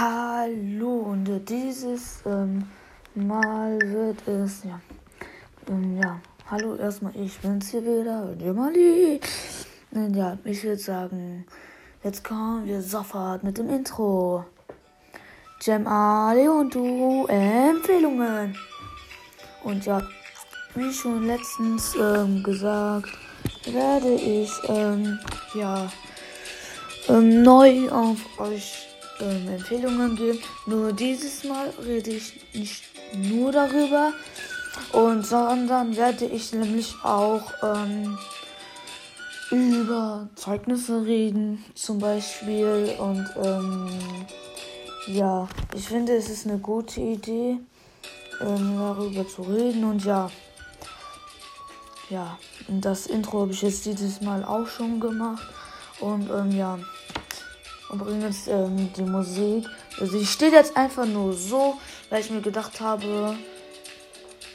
Hallo und dieses ähm, Mal wird es ja, ähm, ja, hallo erstmal, ich bin's hier wieder, Jemali. Und ja, ich würde sagen, jetzt kommen wir sofort mit dem Intro. Jam Ali und du Empfehlungen. Und ja, wie schon letztens ähm, gesagt, werde ich ähm, ja ähm, neu auf euch ähm, Empfehlungen geben. Nur dieses Mal rede ich nicht nur darüber, und sondern werde ich nämlich auch ähm, über Zeugnisse reden, zum Beispiel. Und ähm, ja, ich finde, es ist eine gute Idee, ähm, darüber zu reden. Und ja, ja, das Intro habe ich jetzt dieses Mal auch schon gemacht. Und ähm, ja. Übrigens, ähm, die Musik. Also, die steht jetzt einfach nur so, weil ich mir gedacht habe,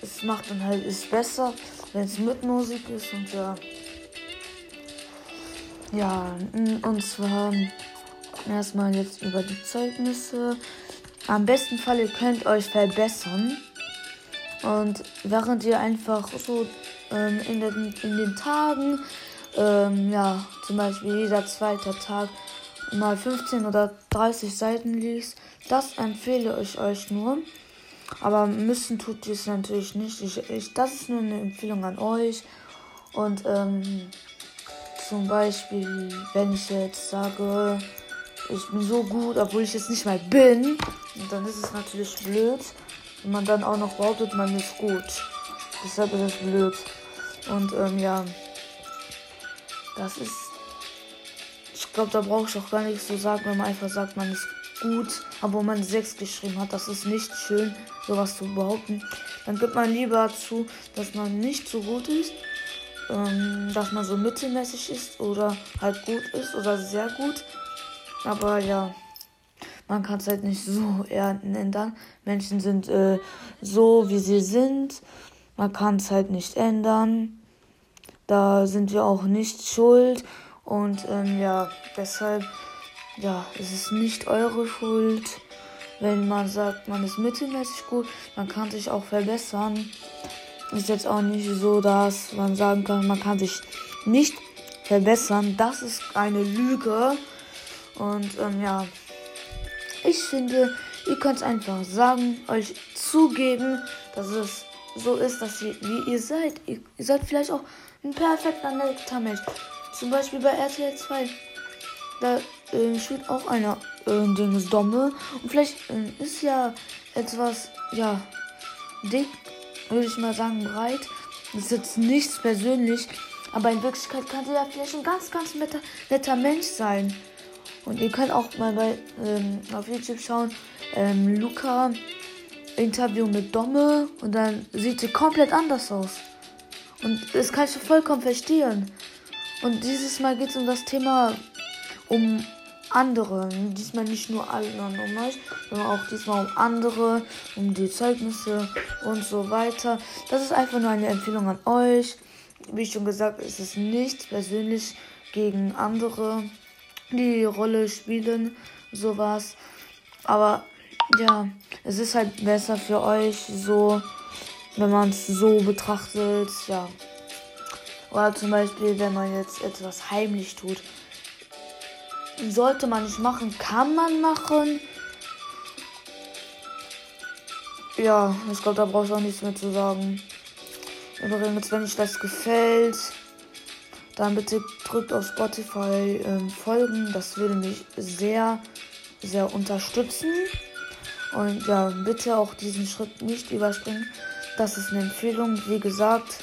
es macht dann halt, ist besser, wenn es mit Musik ist und ja. Ja, und zwar erstmal jetzt über die Zeugnisse. Am besten Fall, ihr könnt euch verbessern. Und während ihr einfach so ähm, in, den, in den Tagen, ähm, ja, zum Beispiel jeder zweite Tag mal 15 oder 30 Seiten liest. Das empfehle ich euch nur. Aber müssen tut ihr es natürlich nicht. Ich, ich, das ist nur eine Empfehlung an euch. Und ähm, zum Beispiel, wenn ich jetzt sage, ich bin so gut, obwohl ich jetzt nicht mal bin, dann ist es natürlich blöd. Wenn man dann auch noch behauptet, man ist gut. Deshalb ist es blöd. Und ähm, ja, das ist ich glaube, da brauche ich auch gar nichts zu sagen, wenn man einfach sagt, man ist gut, aber man 6 geschrieben hat. Das ist nicht schön, sowas zu behaupten. Dann gibt man lieber zu, dass man nicht so gut ist, ähm, dass man so mittelmäßig ist oder halt gut ist oder sehr gut. Aber ja, man kann es halt nicht so ändern. Menschen sind äh, so, wie sie sind. Man kann es halt nicht ändern. Da sind wir auch nicht schuld. Und ähm, ja, deshalb, ja, es ist nicht eure Schuld, wenn man sagt, man ist mittelmäßig gut. Man kann sich auch verbessern. Ist jetzt auch nicht so, dass man sagen kann, man kann sich nicht verbessern. Das ist eine Lüge. Und ähm, ja, ich finde, ihr könnt es einfach sagen, euch zugeben, dass es so ist, dass ihr, wie ihr seid. Ihr, ihr seid vielleicht auch ein perfekter netter Mensch. Zum Beispiel bei RTL 2. Da äh, spielt auch einer äh, Dinges Domme. Und vielleicht äh, ist ja etwas, ja, dick, würde ich mal sagen, breit. Das ist jetzt nichts persönlich. Aber in Wirklichkeit kann sie ja vielleicht ein ganz, ganz netter, netter Mensch sein. Und ihr könnt auch mal bei, ähm, auf YouTube schauen, ähm, Luca Interview mit Domme und dann sieht sie komplett anders aus. Und das kann ich vollkommen verstehen. Und dieses Mal geht es um das Thema um andere. Diesmal nicht nur anderen um euch, sondern auch diesmal um andere, um die Zeugnisse und so weiter. Das ist einfach nur eine Empfehlung an euch. Wie schon gesagt, ist es nicht persönlich gegen andere, die, die Rolle spielen, sowas. Aber ja, es ist halt besser für euch so, wenn man es so betrachtet, ja. Oder zum Beispiel, wenn man jetzt etwas heimlich tut. Sollte man nicht machen, kann man machen. Ja, ich glaube, da brauche ich auch nichts mehr zu sagen. Übrigens, wenn euch das gefällt, dann bitte drückt auf Spotify ähm, folgen. Das würde mich sehr, sehr unterstützen. Und ja, bitte auch diesen Schritt nicht überspringen. Das ist eine Empfehlung. Wie gesagt,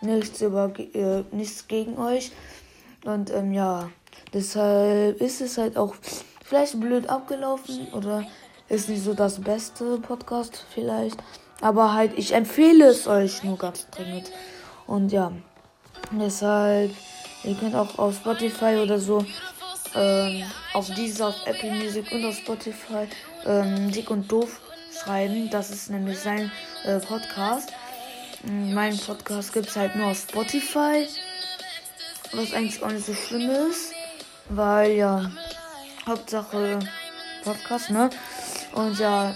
nichts über äh, nichts gegen euch. Und ähm, ja, deshalb ist es halt auch vielleicht blöd abgelaufen oder ist nicht so das beste Podcast vielleicht. Aber halt, ich empfehle es euch nur ganz dringend. Und ja, deshalb, ihr könnt auch auf Spotify oder so, ähm, auf dieser, auf Apple Music und auf Spotify, ähm, dick und doof schreiben. Das ist nämlich sein äh, Podcast. Mein Podcast gibt es halt nur auf Spotify. Was eigentlich auch nicht so schlimm ist. Weil ja, Hauptsache Podcast, ne? Und ja,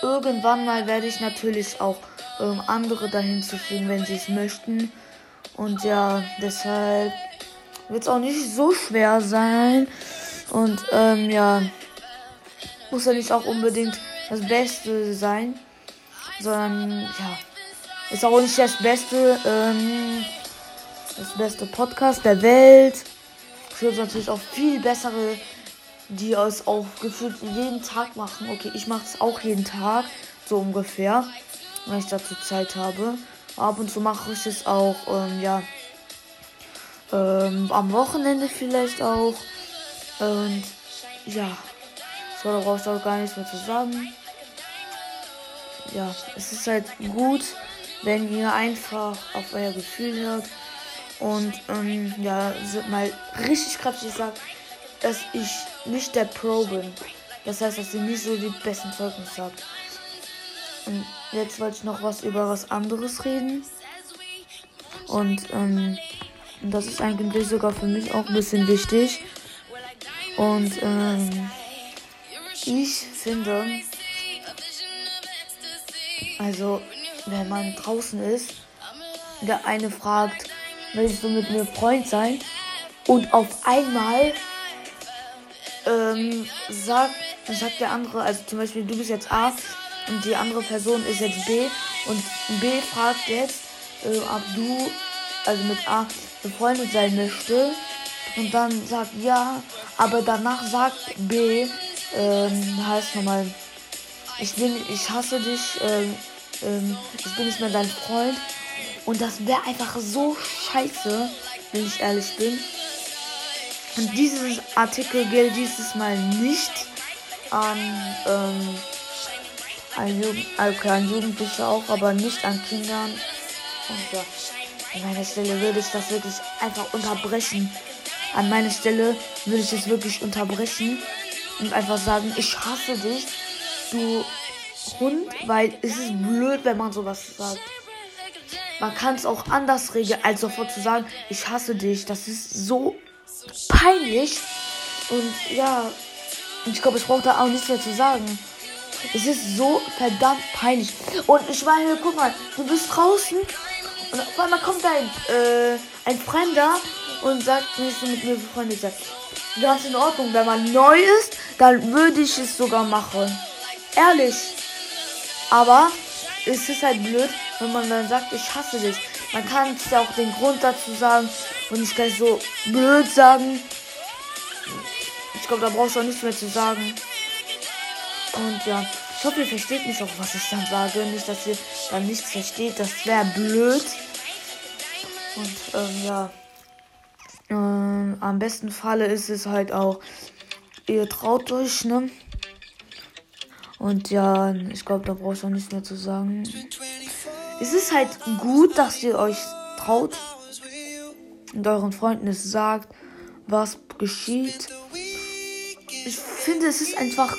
irgendwann mal werde ich natürlich auch ähm, andere dahin zu fügen, wenn sie es möchten. Und ja, deshalb wird es auch nicht so schwer sein. Und ähm, ja, muss ja nicht auch unbedingt das Beste sein, sondern ja, ist auch nicht das Beste, ähm, das beste Podcast der Welt. Es gibt natürlich auch viel bessere, die es auch gefühlt jeden Tag machen. Okay, ich mache es auch jeden Tag, so ungefähr, wenn ich dazu Zeit habe. Ab und zu mache ich es auch, ähm, ja, ähm, am Wochenende vielleicht auch. Und ja, so darauf ich auch gar nichts mehr zu sagen. Ja, es ist halt gut, wenn ihr einfach auf euer Gefühl hört und ähm, ja, mal richtig kräftig sagt, dass ich nicht der Pro bin. Das heißt, dass ihr nicht so die besten Zeugnisse habt. Und jetzt wollte ich noch was über was anderes reden. Und ähm, das ist eigentlich sogar für mich auch ein bisschen wichtig. Und ähm, ich finde, also wenn man draußen ist, der eine fragt, willst du mit mir Freund sein? Und auf einmal ähm, sagt, sagt der andere, also zum Beispiel du bist jetzt A und die andere Person ist jetzt B und B fragt jetzt, äh, ob du also mit A befreundet sein möchte und dann sagt ja, aber danach sagt B, ähm, heißt nochmal, ich bin, ich hasse dich, ähm, ähm, ich bin nicht mehr dein Freund und das wäre einfach so scheiße, wenn ich ehrlich bin. Und dieses Artikel gilt dieses Mal nicht an, ähm, an, Jugend, okay, an Jugendliche auch, aber nicht an Kindern. Und ja, an meiner Stelle würde ich das wirklich einfach unterbrechen. An meiner Stelle würde ich es wirklich unterbrechen und einfach sagen, ich hasse dich, du Hund, weil es ist blöd, wenn man sowas sagt. Man kann es auch anders regeln, als sofort zu sagen, ich hasse dich. Das ist so peinlich. Und ja, ich glaube, ich brauche da auch nichts mehr zu sagen. Es ist so verdammt peinlich. Und ich meine, guck mal, du bist draußen und auf einmal kommt ein, äh, ein Fremder und sagt, willst du mit mir befreundet sein? Ganz in Ordnung. Wenn man neu ist, dann würde ich es sogar machen. Ehrlich. Aber es ist halt blöd, wenn man dann sagt, ich hasse dich. Man kann es ja auch den Grund dazu sagen und nicht gleich so blöd sagen. Ich glaube, da brauchst du auch nichts mehr zu sagen. Und ja, ich hoffe, ihr versteht mich auch, was ich dann sage. Nicht, dass ihr dann nichts versteht. Das wäre blöd. Und ähm, ja. Ähm, am besten Falle ist es halt auch, ihr traut euch, ne? Und ja, ich glaube, da brauchst du auch nichts mehr zu sagen. Es ist halt gut, dass ihr euch traut und euren Freunden es sagt, was geschieht. Ich finde, es ist einfach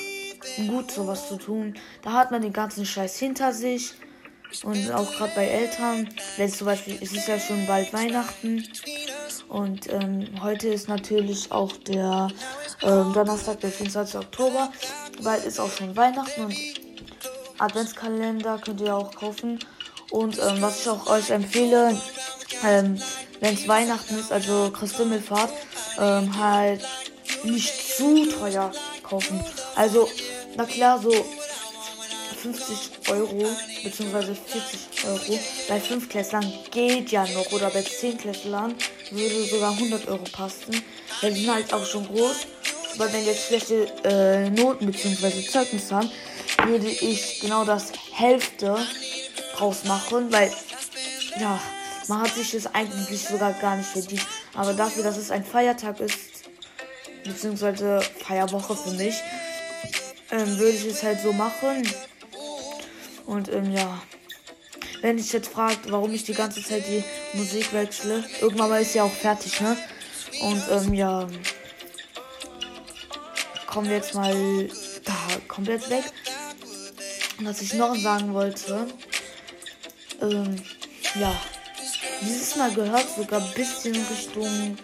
gut, sowas zu tun. Da hat man den ganzen Scheiß hinter sich. Und auch gerade bei Eltern, wenn zum Beispiel, es ist ja schon bald Weihnachten. Und ähm, heute ist natürlich auch der ähm, Donnerstag, der 24. Oktober. Bald ist auch schon Weihnachten und Adventskalender könnt ihr auch kaufen. Und ähm, was ich auch euch empfehle, ähm, wenn es Weihnachten ist, also Christkindlfahrt, ähm, halt nicht zu teuer kaufen. Also, na klar, so 50 Euro bzw. 40 Euro. Bei 5 Klässlern geht ja noch. Oder bei 10 Klässlern würde sogar 100 Euro passen. Weil die sind halt auch schon groß. Aber wenn jetzt schlechte äh, Noten bzw. Zeugnisse haben, würde ich genau das Hälfte draus machen. Weil, ja, man hat sich das eigentlich sogar gar nicht verdient. Aber dafür, dass es ein Feiertag ist, beziehungsweise Feierwoche für mich, ähm, würde ich es halt so machen. Und ähm, ja, wenn ich jetzt fragt, warum ich die ganze Zeit die Musik wechsle, irgendwann mal ist ja auch fertig, ne? Und ähm, ja, kommen wir jetzt mal da komplett weg. Was ich noch sagen wollte, ähm, ja, dieses Mal gehört sogar ein bisschen Richtung,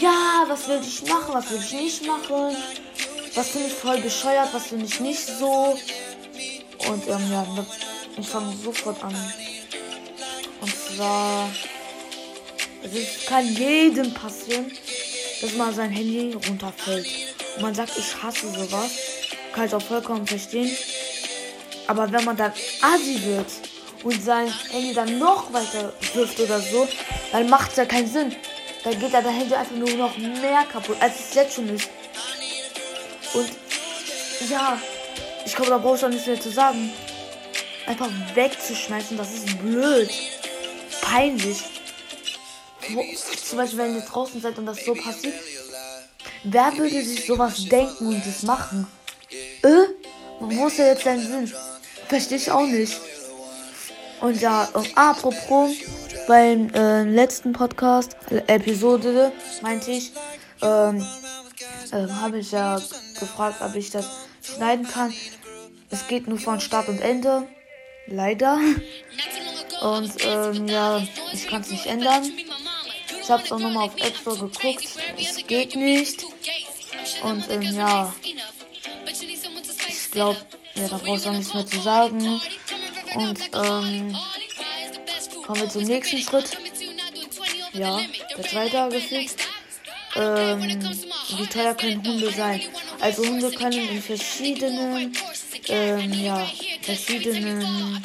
ja, was will ich machen, was will ich nicht machen. was finde ich voll bescheuert, was finde ich nicht so. Und ähm, ja, ich fange sofort an. Und zwar, es kann jedem passieren, dass mal sein Handy runterfällt. Und man sagt, ich hasse sowas. Kann ich auch vollkommen verstehen. Aber wenn man dann assi wird und sein Handy dann noch weiter wirft oder so, dann macht es ja keinen Sinn. Dann geht ja dein Handy einfach nur noch mehr kaputt, als es jetzt schon ist. Und ja, ich glaube, da brauche ich auch nichts mehr zu sagen. Einfach wegzuschmeißen, das ist blöd. Peinlich. Wo, zum Beispiel, wenn ihr draußen seid und das so passiert. Wer würde sich sowas denken und das machen? Äh? Wo ist ja jetzt dein Sinn? Verstehe ich auch nicht. Und ja, um, apropos, beim äh, letzten Podcast, äh, Episode, meinte ich, ähm, äh, habe ich ja gefragt, ob ich das schneiden kann. Es geht nur von Start und Ende. Leider. Und ähm, ja, ich kann es nicht ändern. Ich habe es auch nochmal auf App Store geguckt. Es geht nicht. Und ähm, ja, ich glaube, ja, da brauchst du auch nichts mehr zu sagen. Und ähm, kommen wir zum nächsten Schritt. Ja, der zweite gefühlt. Ähm, wie teuer können Hunde sein? Also Hunde können in verschiedenen, ähm, ja, verschiedenen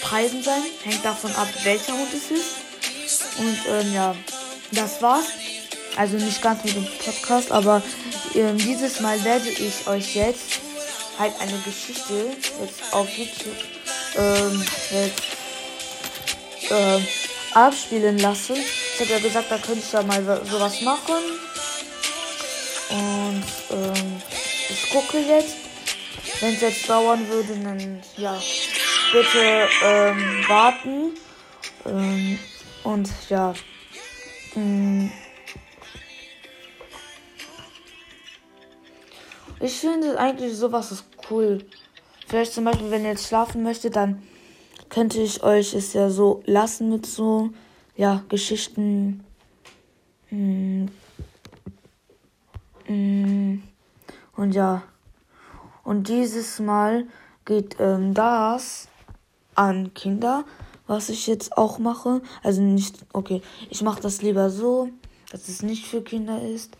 Preisen sein. Hängt davon ab, welcher Hund es ist. Und ähm, ja, das war's. Also nicht ganz mit dem Podcast, aber ähm, dieses Mal werde ich euch jetzt halt eine Geschichte jetzt auf YouTube ähm, jetzt, ähm, abspielen lassen. Ich habe ja gesagt, da könnte ich ja mal sowas machen. Und ähm, ich gucke jetzt. Wenn es jetzt dauern würde, dann ja, bitte ähm, warten. Ähm, und ja. Mh, mm. ich finde eigentlich sowas ist cool. Vielleicht zum Beispiel, wenn ihr jetzt schlafen möchtet, dann könnte ich euch es ja so lassen mit so, ja, Geschichten. Mh, mm, mh, mm. und ja. Und dieses Mal geht ähm, das an Kinder, was ich jetzt auch mache. Also nicht, okay, ich mache das lieber so, dass es nicht für Kinder ist,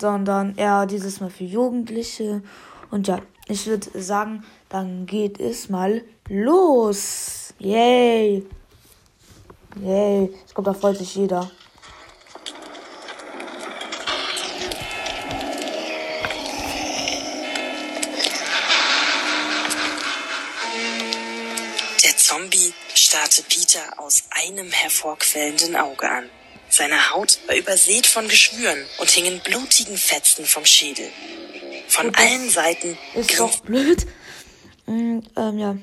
sondern eher dieses Mal für Jugendliche. Und ja, ich würde sagen, dann geht es mal los. Yay! Yay! Ich glaube, da freut sich jeder. Starrte Peter aus einem hervorquellenden Auge an. Seine Haut war übersät von Geschwüren und hingen blutigen Fetzen vom Schädel. Von Gut, allen Seiten. Ist doch blöd. Mm, ähm, ja.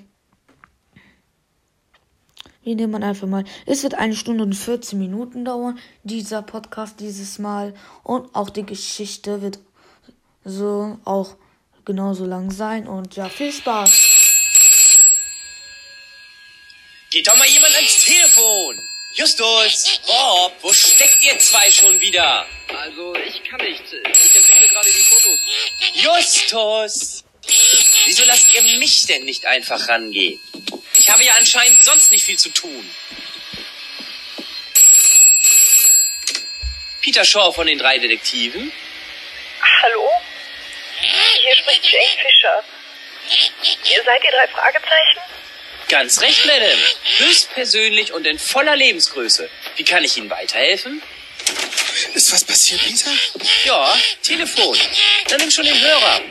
Wie nehmen man einfach mal. Es wird eine Stunde und 14 Minuten dauern, dieser Podcast dieses Mal. Und auch die Geschichte wird so auch genauso lang sein. Und ja, viel Spaß. Geht doch mal jemand ans Telefon. Justus, Bob, wo steckt ihr zwei schon wieder? Also, ich kann nicht. Ich entwickle gerade die Fotos. Justus! Wieso lasst ihr mich denn nicht einfach rangehen? Ich habe ja anscheinend sonst nicht viel zu tun. Peter Shaw von den drei Detektiven. Hallo? Hier spricht Jane Fischer. Ihr seid ihr drei Fragezeichen? Ganz recht, Madame. Höchstpersönlich und in voller Lebensgröße. Wie kann ich Ihnen weiterhelfen? Ist was passiert, Peter? Ja, Telefon. Dann nimm schon den Hörer.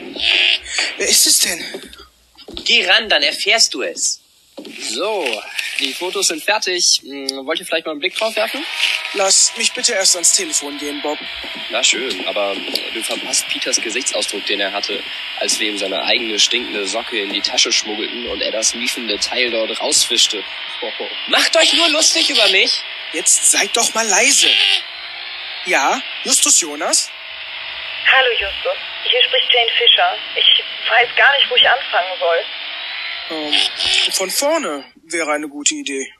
Wer ist es denn? Geh ran, dann erfährst du es. So, die Fotos sind fertig. Hm, wollt ihr vielleicht mal einen Blick drauf werfen? Lass mich bitte erst ans Telefon gehen, Bob. Na schön, aber du verpasst Peters Gesichtsausdruck, den er hatte, als wir ihm seine eigene stinkende Socke in die Tasche schmuggelten und er das miefende Teil dort rausfischte. Hoho. Macht euch nur lustig über mich. Jetzt seid doch mal leise. Ja, Justus Jonas? Hallo Justus, hier spricht Jane Fischer. Ich weiß gar nicht, wo ich anfangen soll. Ähm, von vorne wäre eine gute Idee.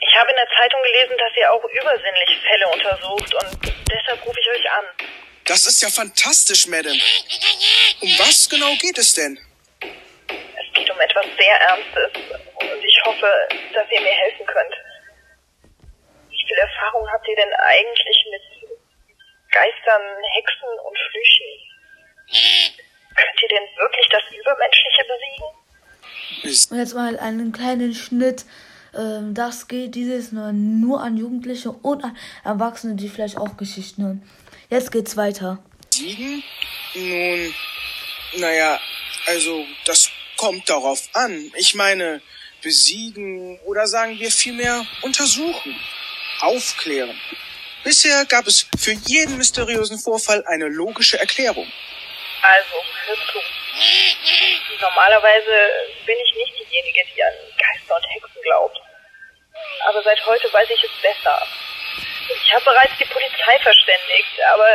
Ich habe in der Zeitung gelesen, dass ihr auch übersinnlich Fälle untersucht und deshalb rufe ich euch an. Das ist ja fantastisch, Madame. Um was genau geht es denn? Es geht um etwas sehr Ernstes und ich hoffe, dass ihr mir helfen könnt. Wie viel Erfahrung habt ihr denn eigentlich mit Geistern, Hexen und Flüchen? Könnt ihr denn wirklich das Übermenschliche besiegen? Und jetzt mal einen kleinen Schnitt. Ähm, das geht dieses nur, nur an Jugendliche und an Erwachsene, die vielleicht auch Geschichten hören. Jetzt geht's weiter. Siegen? Nun, naja, also das kommt darauf an. Ich meine, besiegen oder sagen wir vielmehr untersuchen, aufklären. Bisher gab es für jeden mysteriösen Vorfall eine logische Erklärung. Also, zu. Normalerweise bin ich nicht diejenige, die an Geister und Hexen glaubt. Aber seit heute weiß ich es besser. Ich habe bereits die Polizei verständigt, aber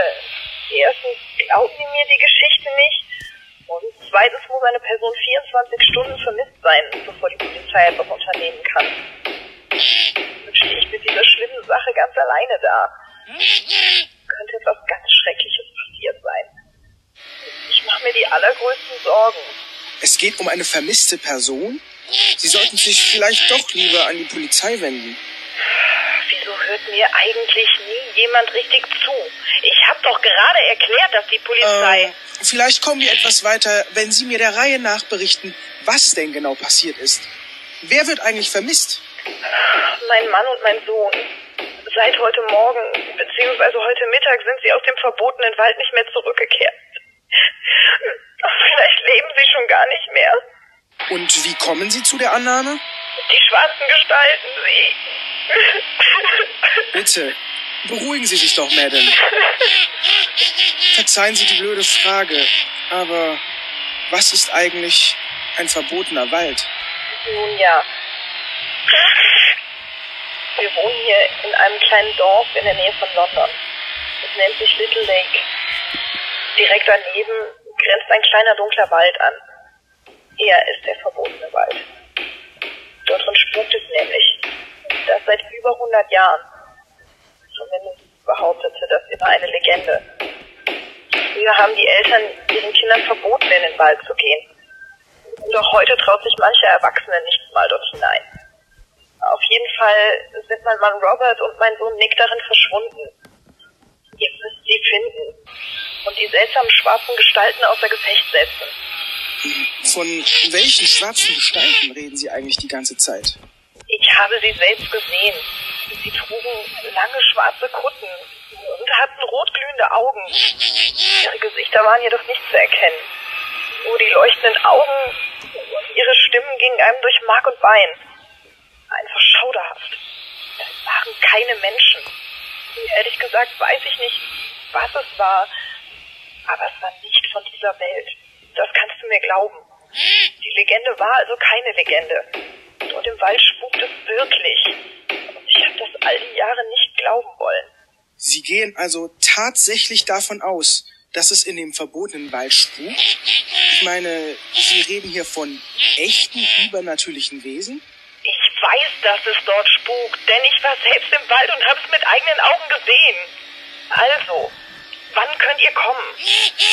erstens glauben sie mir die Geschichte nicht und zweitens muss eine Person 24 Stunden vermisst sein, bevor die Polizei etwas unternehmen kann. Dann stehe ich mit dieser schlimmen Sache ganz alleine da. Könnte etwas ganz Schreckliches passiert sein. Ich mache mir die allergrößten Sorgen. Es geht um eine vermisste Person? Sie sollten sich vielleicht doch lieber an die Polizei wenden. Wieso hört mir eigentlich nie jemand richtig zu? Ich habe doch gerade erklärt, dass die Polizei... Äh, vielleicht kommen wir etwas weiter, wenn Sie mir der Reihe nach berichten, was denn genau passiert ist. Wer wird eigentlich vermisst? Mein Mann und mein Sohn. Seit heute Morgen, beziehungsweise heute Mittag, sind sie aus dem verbotenen Wald nicht mehr zurückgekehrt. Vielleicht leben sie schon gar nicht mehr. Und wie kommen Sie zu der Annahme? Die schwarzen Gestalten, sie... Bitte, beruhigen Sie sich doch, Madame. Verzeihen Sie die blöde Frage, aber was ist eigentlich ein verbotener Wald? Nun ja. Wir wohnen hier in einem kleinen Dorf in der Nähe von London. Es nennt sich Little Lake. Direkt daneben grenzt ein kleiner dunkler Wald an. Er ist der verbotene Wald. Dort drin spukt es nämlich. Das seit über 100 Jahren. Zumindest behauptete das immer eine Legende. Früher haben die Eltern ihren Kindern verboten, in den Wald zu gehen. Doch heute traut sich mancher Erwachsene nicht mal dort hinein. Auf jeden Fall sind mein Mann Robert und mein Sohn Nick darin verschwunden. Ihr müsst sie finden und die seltsamen schwarzen Gestalten außer Gefecht setzen. Von welchen schwarzen Gestalten reden Sie eigentlich die ganze Zeit? Ich habe sie selbst gesehen. Sie trugen lange schwarze Kutten und hatten rotglühende Augen. Ihre Gesichter waren jedoch nicht zu erkennen. Nur die leuchtenden Augen und ihre Stimmen gingen einem durch Mark und Bein. Einfach schauderhaft. Es waren keine Menschen. Ehrlich gesagt weiß ich nicht, was es war, aber es war nicht von dieser Welt. Das kannst du mir glauben. Die Legende war also keine Legende. Dort im Wald spukt es wirklich. Und ich habe das all die Jahre nicht glauben wollen. Sie gehen also tatsächlich davon aus, dass es in dem verbotenen Wald spukt? Ich meine, Sie reden hier von echten übernatürlichen Wesen? Ich weiß, dass es dort spukt, denn ich war selbst im Wald und habe es mit eigenen Augen gesehen. Also, wann könnt ihr kommen?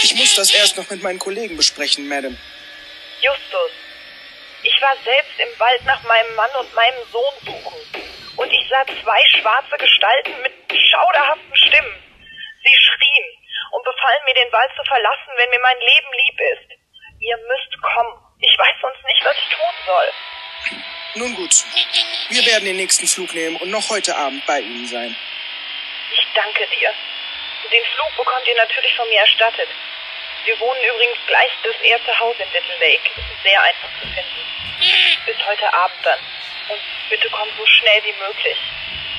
Ich muss das erst noch mit meinen Kollegen besprechen, Madame. Justus, ich war selbst im Wald nach meinem Mann und meinem Sohn suchen. Und ich sah zwei schwarze Gestalten mit schauderhaften Stimmen. Sie schrien und befahlen mir, den Wald zu verlassen, wenn mir mein Leben lieb ist. Ihr müsst kommen. Ich weiß sonst nicht, was ich tun soll. Nun gut, wir werden den nächsten Flug nehmen und noch heute Abend bei Ihnen sein. Ich danke dir. Den Flug bekommt ihr natürlich von mir erstattet. Wir wohnen übrigens gleich das erste Haus in Little Lake. Es ist sehr einfach zu finden. Bis heute Abend dann. Und bitte kommt so schnell wie möglich.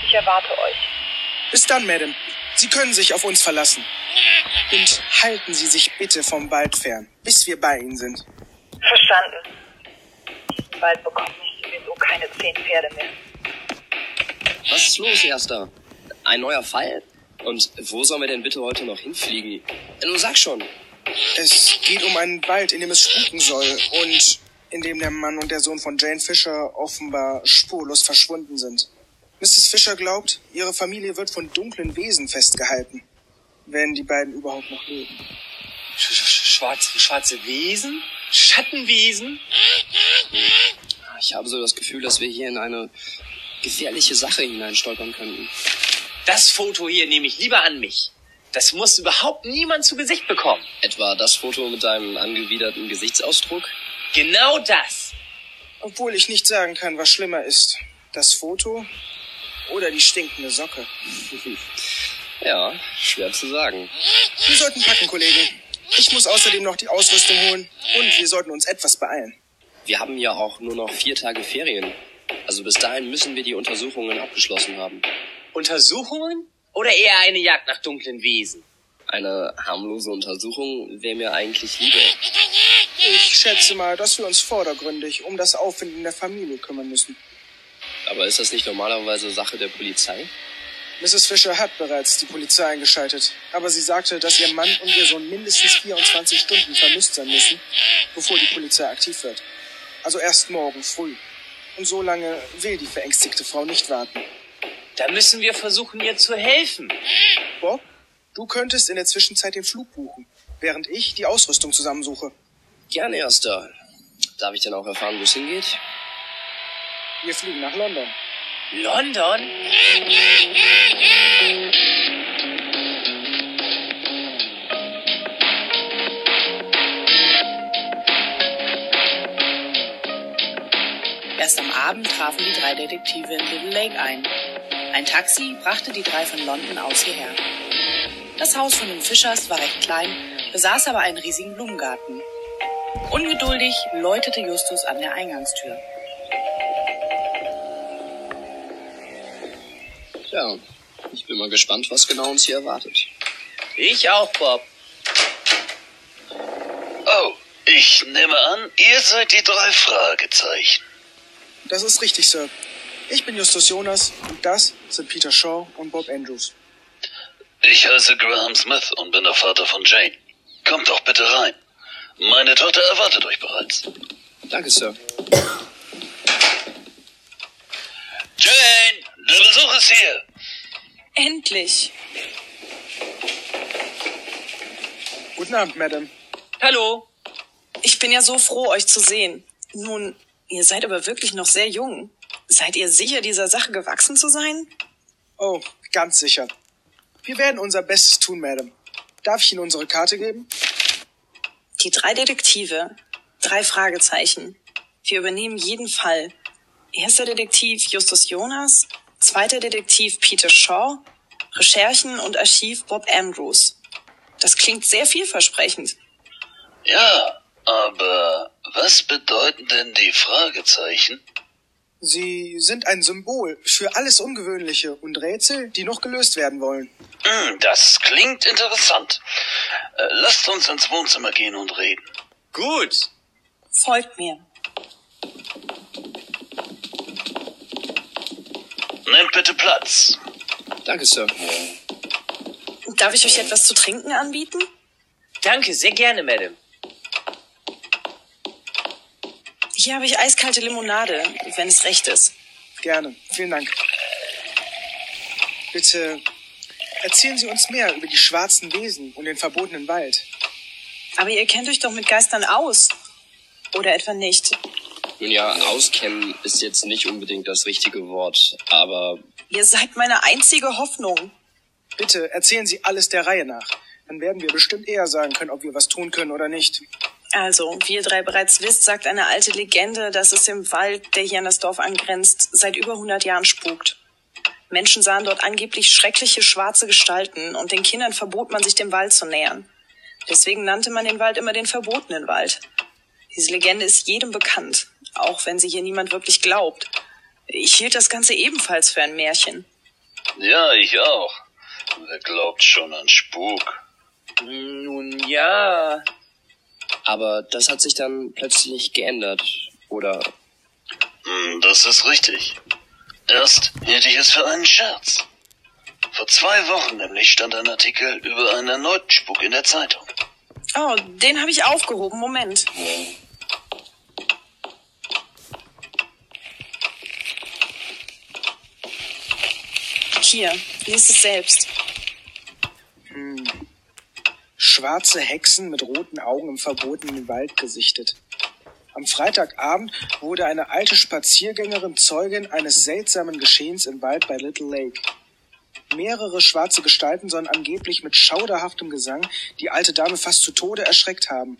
Ich erwarte euch. Bis dann, Madame. Sie können sich auf uns verlassen. Und halten Sie sich bitte vom Wald fern, bis wir bei Ihnen sind. Verstanden. Bald bekomme ich sowieso keine zehn Pferde mehr. Was ist los, Erster? Ein neuer Fall? Und wo sollen wir denn bitte heute noch hinfliegen? Nun sag schon. Es geht um einen Wald, in dem es spuken soll und in dem der Mann und der Sohn von Jane Fisher offenbar spurlos verschwunden sind. Mrs. Fisher glaubt, ihre Familie wird von dunklen Wesen festgehalten. wenn die beiden überhaupt noch leben. Sch sch schwarze, schwarze Wesen? Schattenwesen? Ich habe so das Gefühl, dass wir hier in eine gefährliche Sache hineinstolpern könnten. Das Foto hier nehme ich lieber an mich. Das muss überhaupt niemand zu Gesicht bekommen. Etwa das Foto mit deinem angewiderten Gesichtsausdruck? Genau das. Obwohl ich nicht sagen kann, was schlimmer ist. Das Foto oder die stinkende Socke. Ja, schwer zu sagen. Wir sollten packen, Kollege. Ich muss außerdem noch die Ausrüstung holen und wir sollten uns etwas beeilen. Wir haben ja auch nur noch vier Tage Ferien. Also bis dahin müssen wir die Untersuchungen abgeschlossen haben. Untersuchungen? Oder eher eine Jagd nach dunklen Wesen? Eine harmlose Untersuchung wäre mir eigentlich lieber. Ich schätze mal, dass wir uns vordergründig um das Auffinden der Familie kümmern müssen. Aber ist das nicht normalerweise Sache der Polizei? Mrs. Fisher hat bereits die Polizei eingeschaltet, aber sie sagte, dass ihr Mann und ihr Sohn mindestens 24 Stunden vermisst sein müssen, bevor die Polizei aktiv wird. Also erst morgen früh. Und so lange will die verängstigte Frau nicht warten. Da müssen wir versuchen, ihr zu helfen. Bob, du könntest in der Zwischenzeit den Flug buchen, während ich die Ausrüstung zusammensuche. Gern, Erster. Darf ich denn auch erfahren, wo es hingeht? Wir fliegen nach London. London? Erst am Abend trafen die drei Detektive in Little Lake ein. Ein Taxi brachte die drei von London aus hierher. Das Haus von den Fischers war recht klein, besaß aber einen riesigen Blumengarten. Ungeduldig läutete Justus an der Eingangstür. Ja, ich bin mal gespannt, was genau uns hier erwartet. Ich auch, Bob. Oh, ich nehme an, ihr seid die drei Fragezeichen. Das ist richtig, Sir. Ich bin Justus Jonas und das sind Peter Shaw und Bob Andrews. Ich heiße Graham Smith und bin der Vater von Jane. Kommt doch bitte rein. Meine Tochter erwartet euch bereits. Danke, Sir. Jane, der Besuch ist hier. Endlich! Guten Abend, Madam. Hallo. Ich bin ja so froh, euch zu sehen. Nun, ihr seid aber wirklich noch sehr jung. Seid ihr sicher, dieser Sache gewachsen zu sein? Oh, ganz sicher. Wir werden unser Bestes tun, Madam. Darf ich Ihnen unsere Karte geben? Die drei Detektive. Drei Fragezeichen. Wir übernehmen jeden Fall. Erster Detektiv Justus Jonas, zweiter Detektiv Peter Shaw, Recherchen und Archiv Bob Andrews. Das klingt sehr vielversprechend. Ja, aber was bedeuten denn die Fragezeichen? Sie sind ein Symbol für alles Ungewöhnliche und Rätsel, die noch gelöst werden wollen. Hm, das klingt interessant. Äh, lasst uns ins Wohnzimmer gehen und reden. Gut. Folgt mir. Nehmt bitte Platz. Danke, Sir. Darf ich euch etwas zu trinken anbieten? Danke, sehr gerne, Madam. Hier habe ich eiskalte Limonade, wenn es recht ist. Gerne. Vielen Dank. Bitte erzählen Sie uns mehr über die schwarzen Wesen und den verbotenen Wald. Aber ihr kennt euch doch mit Geistern aus. Oder etwa nicht? Nun ja, auskennen ist jetzt nicht unbedingt das richtige Wort, aber Ihr seid meine einzige Hoffnung. Bitte erzählen Sie alles der Reihe nach. Dann werden wir bestimmt eher sagen können, ob wir was tun können oder nicht. Also, wie ihr drei bereits wisst, sagt eine alte Legende, dass es im Wald, der hier an das Dorf angrenzt, seit über 100 Jahren spukt. Menschen sahen dort angeblich schreckliche schwarze Gestalten und den Kindern verbot man sich dem Wald zu nähern. Deswegen nannte man den Wald immer den verbotenen Wald. Diese Legende ist jedem bekannt, auch wenn sie hier niemand wirklich glaubt. Ich hielt das Ganze ebenfalls für ein Märchen. Ja, ich auch. Wer glaubt schon an Spuk? Nun ja. Aber das hat sich dann plötzlich geändert, oder? Hm, Das ist richtig. Erst hielt ich es für einen Scherz. Vor zwei Wochen nämlich stand ein Artikel über einen erneuten Spuk in der Zeitung. Oh, den habe ich aufgehoben. Moment. Hier, lies es selbst. Hm. Schwarze Hexen mit roten Augen im verbotenen Wald gesichtet. Am Freitagabend wurde eine alte Spaziergängerin Zeugin eines seltsamen Geschehens im Wald bei Little Lake. Mehrere schwarze Gestalten sollen angeblich mit schauderhaftem Gesang die alte Dame fast zu Tode erschreckt haben.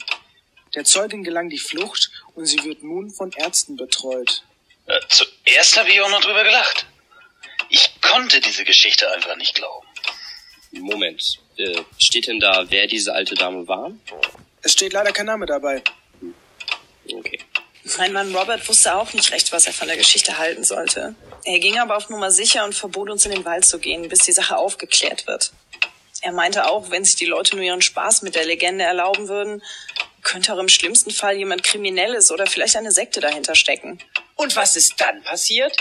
Der Zeugin gelang die Flucht und sie wird nun von Ärzten betreut. Äh, zuerst habe ich auch noch drüber gelacht. Ich konnte diese Geschichte einfach nicht glauben. Moment, äh, steht denn da, wer diese alte Dame war? Es steht leider kein Name dabei. Okay. Mein Mann Robert wusste auch nicht recht, was er von der Geschichte halten sollte. Er ging aber auf Nummer sicher und verbot uns in den Wald zu gehen, bis die Sache aufgeklärt wird. Er meinte auch, wenn sich die Leute nur ihren Spaß mit der Legende erlauben würden, könnte auch im schlimmsten Fall jemand Kriminelles oder vielleicht eine Sekte dahinter stecken. Und was ist dann passiert?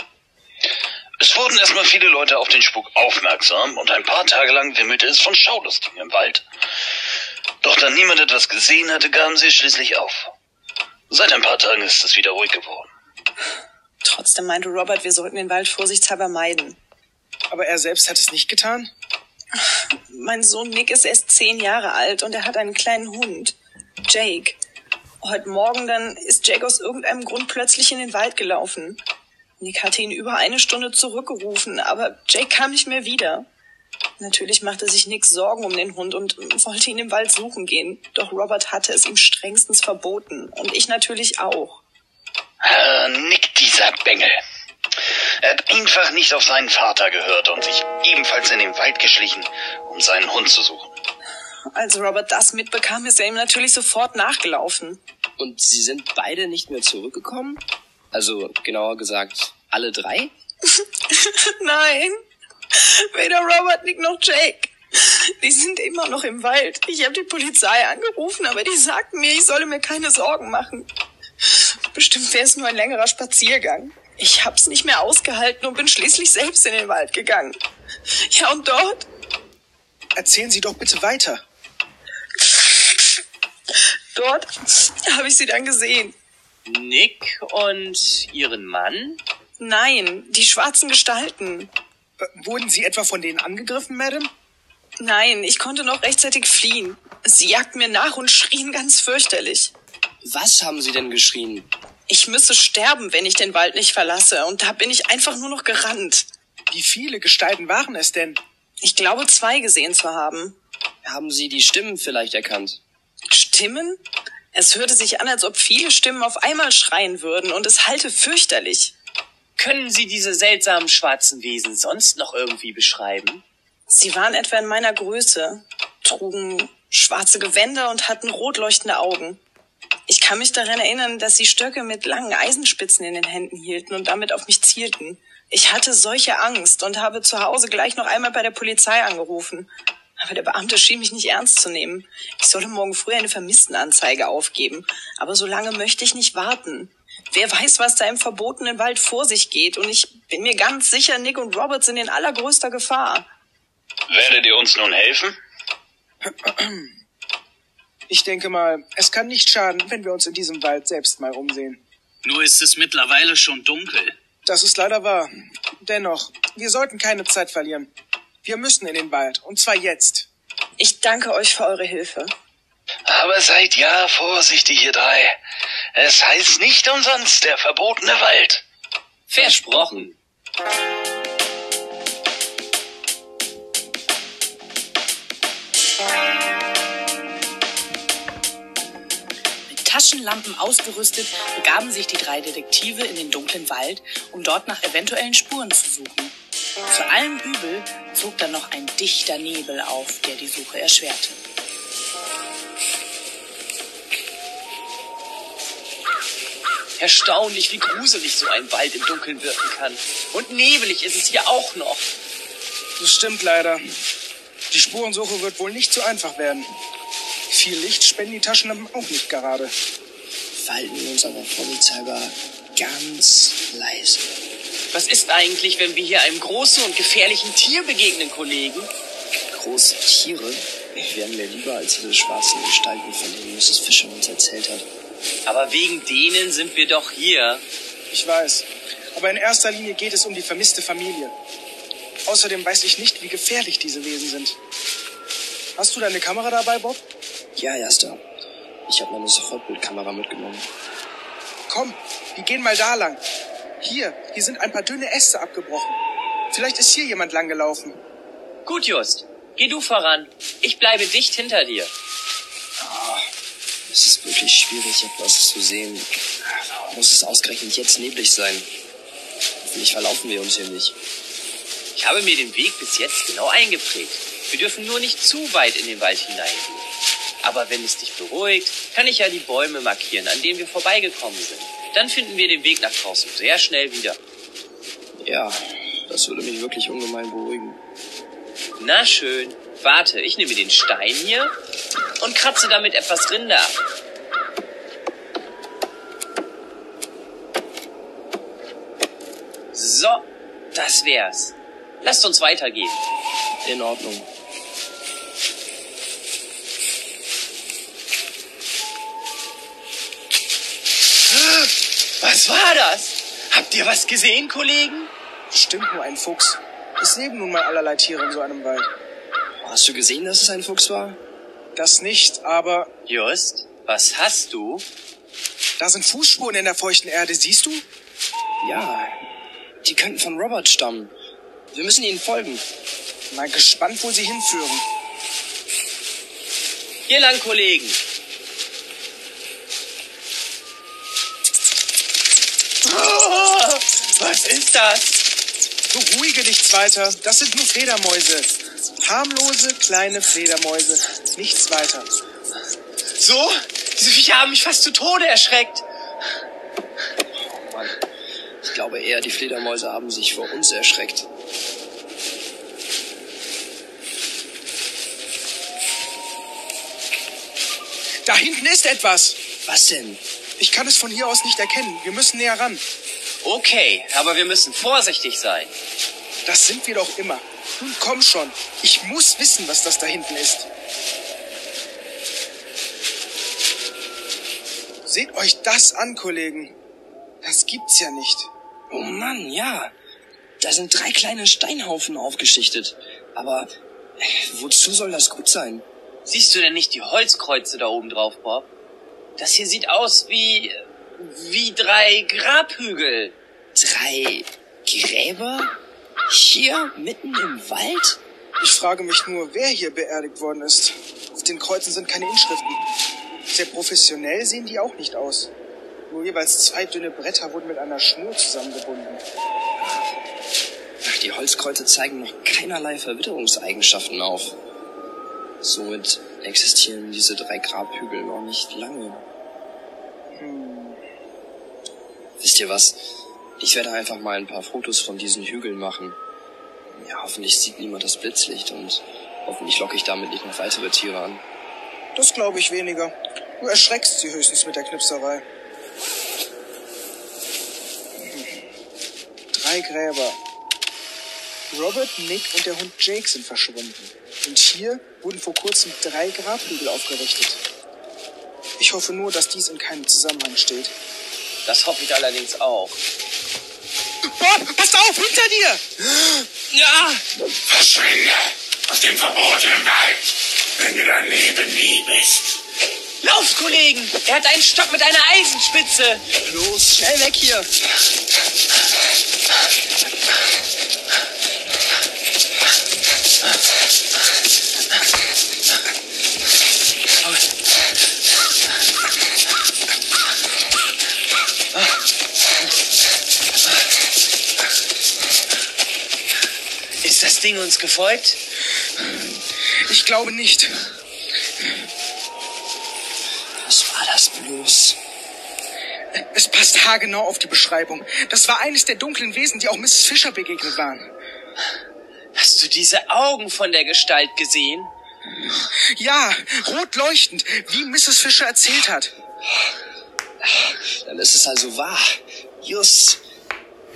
Es wurden erstmal viele Leute auf den Spuk aufmerksam und ein paar Tage lang wimmelte es von Schaulustigen im Wald. Doch da niemand etwas gesehen hatte, gaben sie es schließlich auf. Seit ein paar Tagen ist es wieder ruhig geworden. Trotzdem meinte Robert, wir sollten den Wald vorsichtshalber meiden. Aber er selbst hat es nicht getan? Mein Sohn Nick ist erst zehn Jahre alt und er hat einen kleinen Hund. Jake. Heute Morgen dann ist Jake aus irgendeinem Grund plötzlich in den Wald gelaufen. Nick hatte ihn über eine Stunde zurückgerufen, aber Jake kam nicht mehr wieder. Natürlich machte sich Nick Sorgen um den Hund und wollte ihn im Wald suchen gehen. Doch Robert hatte es ihm strengstens verboten. Und ich natürlich auch. Herr Nick, dieser Bengel. Er hat einfach nicht auf seinen Vater gehört und sich ebenfalls in den Wald geschlichen, um seinen Hund zu suchen. Als Robert das mitbekam, ist er ihm natürlich sofort nachgelaufen. Und sie sind beide nicht mehr zurückgekommen? Also genauer gesagt, alle drei? Nein, weder Robert, Nick noch Jake. Die sind immer noch im Wald. Ich habe die Polizei angerufen, aber die sagten mir, ich solle mir keine Sorgen machen. Bestimmt wäre es nur ein längerer Spaziergang. Ich hab's nicht mehr ausgehalten und bin schließlich selbst in den Wald gegangen. Ja, und dort? Erzählen Sie doch bitte weiter. Dort habe ich sie dann gesehen. Nick und ihren Mann? Nein, die schwarzen Gestalten. Äh, Wurden Sie etwa von denen angegriffen, Madame? Nein, ich konnte noch rechtzeitig fliehen. Sie jagten mir nach und schrien ganz fürchterlich. Was haben sie denn geschrien? Ich müsse sterben, wenn ich den Wald nicht verlasse, und da bin ich einfach nur noch gerannt. Wie viele Gestalten waren es denn? Ich glaube, zwei gesehen zu haben. Haben sie die Stimmen vielleicht erkannt? Stimmen? Es hörte sich an, als ob viele Stimmen auf einmal schreien würden, und es hallte fürchterlich. Können Sie diese seltsamen schwarzen Wesen sonst noch irgendwie beschreiben? Sie waren etwa in meiner Größe, trugen schwarze Gewänder und hatten rot leuchtende Augen. Ich kann mich daran erinnern, dass sie Stöcke mit langen Eisenspitzen in den Händen hielten und damit auf mich zielten. Ich hatte solche Angst und habe zu Hause gleich noch einmal bei der Polizei angerufen. Aber der Beamte schien mich nicht ernst zu nehmen. Ich solle morgen früh eine Vermisstenanzeige aufgeben. Aber so lange möchte ich nicht warten. Wer weiß, was da im verbotenen Wald vor sich geht. Und ich bin mir ganz sicher, Nick und Robert sind in allergrößter Gefahr. Werdet ihr uns nun helfen? Ich denke mal, es kann nicht schaden, wenn wir uns in diesem Wald selbst mal umsehen. Nur ist es mittlerweile schon dunkel. Das ist leider wahr. Dennoch, wir sollten keine Zeit verlieren. Wir müssen in den Wald, und zwar jetzt. Ich danke euch für eure Hilfe. Aber seid ja vorsichtig, ihr drei. Es heißt nicht umsonst der verbotene Wald. Versprochen. Mit Taschenlampen ausgerüstet, begaben sich die drei Detektive in den dunklen Wald, um dort nach eventuellen Spuren zu suchen. Zu allem Übel zog dann noch ein dichter Nebel auf, der die Suche erschwerte. Erstaunlich, wie gruselig so ein Wald im Dunkeln wirken kann. Und nebelig ist es hier auch noch. Das stimmt leider. Die Spurensuche wird wohl nicht so einfach werden. Viel Licht spenden die Taschenlampen auch nicht gerade. Verhalten wir uns aber vorsichtshalber ganz leise. Was ist eigentlich, wenn wir hier einem großen und gefährlichen Tier begegnen, Kollegen? Große Tiere wären mir lieber als diese schwarzen Gestalten, von denen Mrs. Fisher uns erzählt hat. Aber wegen denen sind wir doch hier. Ich weiß. Aber in erster Linie geht es um die vermisste Familie. Außerdem weiß ich nicht, wie gefährlich diese Wesen sind. Hast du deine Kamera dabei, Bob? Ja, Erster. Ich habe meine Sofortbildkamera mitgenommen. Komm, wir gehen mal da lang. Hier, hier sind ein paar dünne Äste abgebrochen. Vielleicht ist hier jemand langgelaufen. Gut, Just. Geh du voran. Ich bleibe dicht hinter dir. Es ist wirklich schwierig, etwas zu sehen. Warum muss es ausgerechnet jetzt neblig sein? Hoffentlich verlaufen wir uns hier nicht. Ich habe mir den Weg bis jetzt genau eingeprägt. Wir dürfen nur nicht zu weit in den Wald hineingehen. Aber wenn es dich beruhigt, kann ich ja die Bäume markieren, an denen wir vorbeigekommen sind. Dann finden wir den Weg nach draußen sehr schnell wieder. Ja, das würde mich wirklich ungemein beruhigen. Na schön. Warte, ich nehme den Stein hier und kratze damit etwas Rinde ab. So, das wär's. Lasst uns weitergehen. In Ordnung. Was war das? Habt ihr was gesehen, Kollegen? Stimmt nur ein Fuchs. Es leben nun mal allerlei Tiere in so einem Wald. Hast du gesehen, dass es ein Fuchs war? Das nicht, aber Just, was hast du? da sind Fußspuren in der feuchten Erde, siehst du? Ja, die könnten von Robert stammen. Wir müssen ihnen folgen. Mal gespannt, wo sie hinführen. Hier lang, Kollegen. Oh, was ist das? Beruhige dich weiter. Das sind nur Fledermäuse. Harmlose kleine Fledermäuse. Nichts weiter. So? Diese Viecher haben mich fast zu Tode erschreckt. Mann, ich glaube eher, die Fledermäuse haben sich vor uns erschreckt. Da hinten ist etwas. Was denn? Ich kann es von hier aus nicht erkennen. Wir müssen näher ran. Okay, aber wir müssen vorsichtig sein. Das sind wir doch immer. Nun komm schon. Ich muss wissen, was das da hinten ist. Seht euch das an, Kollegen. Das gibt's ja nicht. Oh Mann, ja. Da sind drei kleine Steinhaufen aufgeschichtet. Aber äh, wozu soll das gut sein? Siehst du denn nicht die Holzkreuze da oben drauf, Bob? Das hier sieht aus wie wie drei Grabhügel. Drei Gräber? Hier, mitten im Wald? Ich frage mich nur, wer hier beerdigt worden ist. Auf den Kreuzen sind keine Inschriften. Sehr professionell sehen die auch nicht aus. Nur jeweils zwei dünne Bretter wurden mit einer Schnur zusammengebunden. Ach, die Holzkreuze zeigen noch keinerlei Verwitterungseigenschaften auf. Somit existieren diese drei Grabhügel noch nicht lange. Hm. Wisst ihr was? Ich werde einfach mal ein paar Fotos von diesen Hügeln machen. Ja, hoffentlich sieht niemand das Blitzlicht und hoffentlich locke ich damit nicht noch weitere Tiere an. Das glaube ich weniger. Du erschreckst sie höchstens mit der Knipserei. Drei Gräber. Robert, Nick und der Hund Jake sind verschwunden. Und hier wurden vor kurzem drei Grabhügel aufgerichtet. Ich hoffe nur, dass dies in keinem Zusammenhang steht. Das hoffe ich allerdings auch. Bob, pass auf, hinter dir! Ja! Verschwinde aus dem verbotenen Wald, wenn du dein Leben liebst. Lauf, Kollegen! Er hat einen Stock mit einer Eisenspitze. Los, schnell weg hier! Ding uns gefolgt? Ich glaube nicht. Was war das bloß? Es passt haargenau auf die Beschreibung. Das war eines der dunklen Wesen, die auch Mrs. Fisher begegnet waren. Hast du diese Augen von der Gestalt gesehen? Ja, rot leuchtend, wie Mrs. Fisher erzählt hat. Dann ist es also wahr. Just,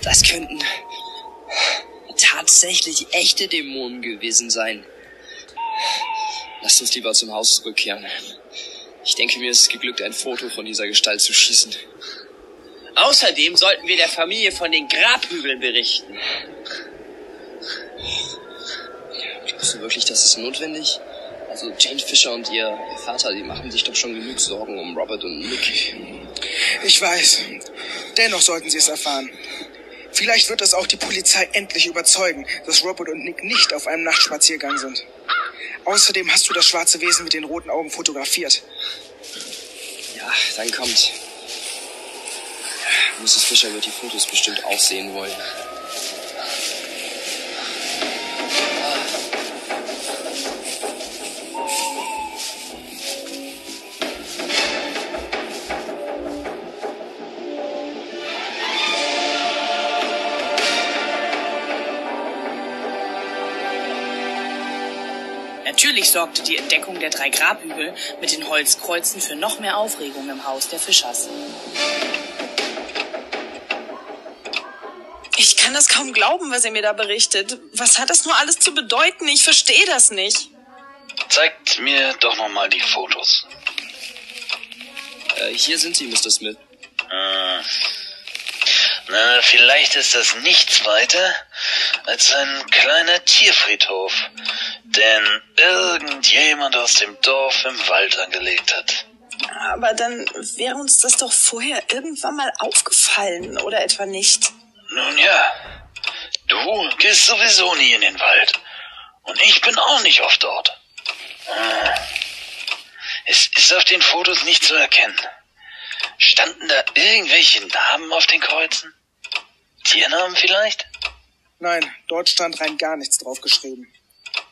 das könnten tatsächlich echte Dämonen gewesen sein. Lasst uns lieber zum Haus zurückkehren. Ich denke, mir ist es geglückt, ein Foto von dieser Gestalt zu schießen. Außerdem sollten wir der Familie von den Grabhügeln berichten. Glaubst du wirklich, das ist notwendig? Also Jane Fisher und ihr, ihr Vater, die machen sich doch schon genug Sorgen um Robert und Nick. Ich weiß. Dennoch sollten sie es erfahren. Vielleicht wird es auch die Polizei endlich überzeugen, dass Robert und Nick nicht auf einem Nachtspaziergang sind. Außerdem hast du das schwarze Wesen mit den roten Augen fotografiert. Ja, dann kommt. Mrs. Fisher wird die Fotos bestimmt auch sehen wollen. Sorgte die Entdeckung der drei Grabhügel mit den Holzkreuzen für noch mehr Aufregung im Haus der Fischers. Ich kann das kaum glauben, was er mir da berichtet. Was hat das nur alles zu bedeuten? Ich verstehe das nicht. Zeigt mir doch noch mal die Fotos. Äh, hier sind sie, Mr. Smith. Hm. Na, vielleicht ist das nichts weiter als ein kleiner Tierfriedhof, den irgendjemand aus dem Dorf im Wald angelegt hat. Aber dann wäre uns das doch vorher irgendwann mal aufgefallen, oder etwa nicht? Nun ja, du gehst sowieso nie in den Wald. Und ich bin auch nicht oft dort. Hm. Es ist auf den Fotos nicht zu erkennen. Standen da irgendwelche Namen auf den Kreuzen? Tiernamen vielleicht? Nein, dort stand rein gar nichts drauf geschrieben.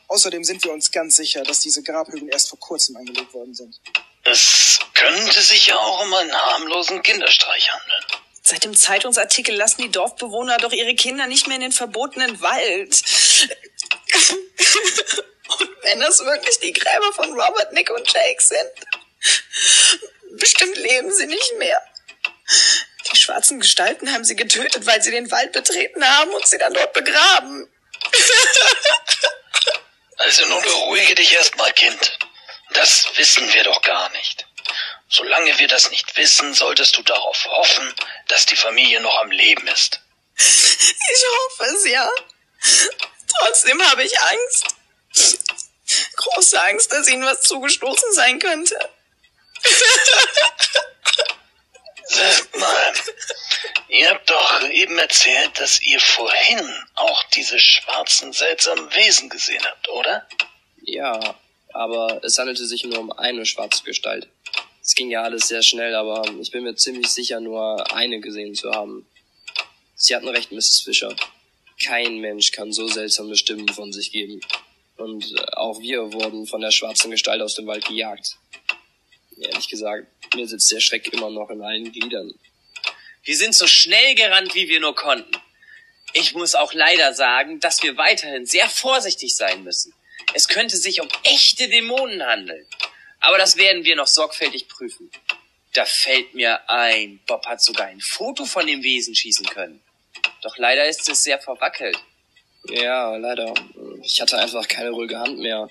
Außerdem sind wir uns ganz sicher, dass diese Grabhügel erst vor kurzem angelegt worden sind. Es könnte sich ja auch um einen harmlosen Kinderstreich handeln. Seit dem Zeitungsartikel lassen die Dorfbewohner doch ihre Kinder nicht mehr in den verbotenen Wald. Und wenn das wirklich die Gräber von Robert, Nick und Jake sind, bestimmt leben sie nicht mehr. Die schwarzen Gestalten haben sie getötet, weil sie den Wald betreten haben und sie dann dort begraben. Also nun beruhige dich erstmal, Kind. Das wissen wir doch gar nicht. Solange wir das nicht wissen, solltest du darauf hoffen, dass die Familie noch am Leben ist. Ich hoffe es ja. Trotzdem habe ich Angst. Große Angst, dass ihnen was zugestoßen sein könnte. Sagt mal, ihr habt doch eben erzählt, dass ihr vorhin auch diese schwarzen, seltsamen Wesen gesehen habt, oder? Ja, aber es handelte sich nur um eine schwarze Gestalt. Es ging ja alles sehr schnell, aber ich bin mir ziemlich sicher, nur eine gesehen zu haben. Sie hatten recht, Mrs. Fisher. Kein Mensch kann so seltsame Stimmen von sich geben. Und äh, auch wir wurden von der schwarzen Gestalt aus dem Wald gejagt. Ehrlich gesagt, mir sitzt der Schreck immer noch in allen Gliedern. Wir sind so schnell gerannt, wie wir nur konnten. Ich muss auch leider sagen, dass wir weiterhin sehr vorsichtig sein müssen. Es könnte sich um echte Dämonen handeln. Aber das werden wir noch sorgfältig prüfen. Da fällt mir ein, Bob hat sogar ein Foto von dem Wesen schießen können. Doch leider ist es sehr verwackelt. Ja, leider. Ich hatte einfach keine ruhige Hand mehr.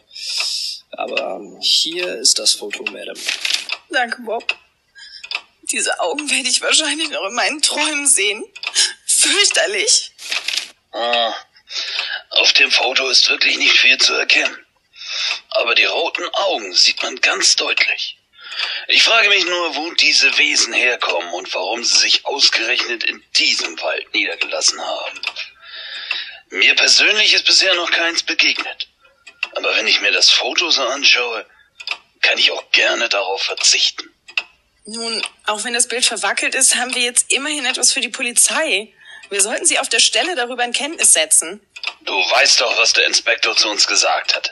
Aber hier ist das Foto, Madame. Danke, Bob. Diese Augen werde ich wahrscheinlich noch in meinen Träumen sehen. Fürchterlich. Ah, auf dem Foto ist wirklich nicht viel zu erkennen. Aber die roten Augen sieht man ganz deutlich. Ich frage mich nur, wo diese Wesen herkommen und warum sie sich ausgerechnet in diesem Wald niedergelassen haben. Mir persönlich ist bisher noch keins begegnet. Aber wenn ich mir das Foto so anschaue, kann ich auch gerne darauf verzichten. Nun, auch wenn das Bild verwackelt ist, haben wir jetzt immerhin etwas für die Polizei. Wir sollten sie auf der Stelle darüber in Kenntnis setzen. Du weißt doch, was der Inspektor zu uns gesagt hatte.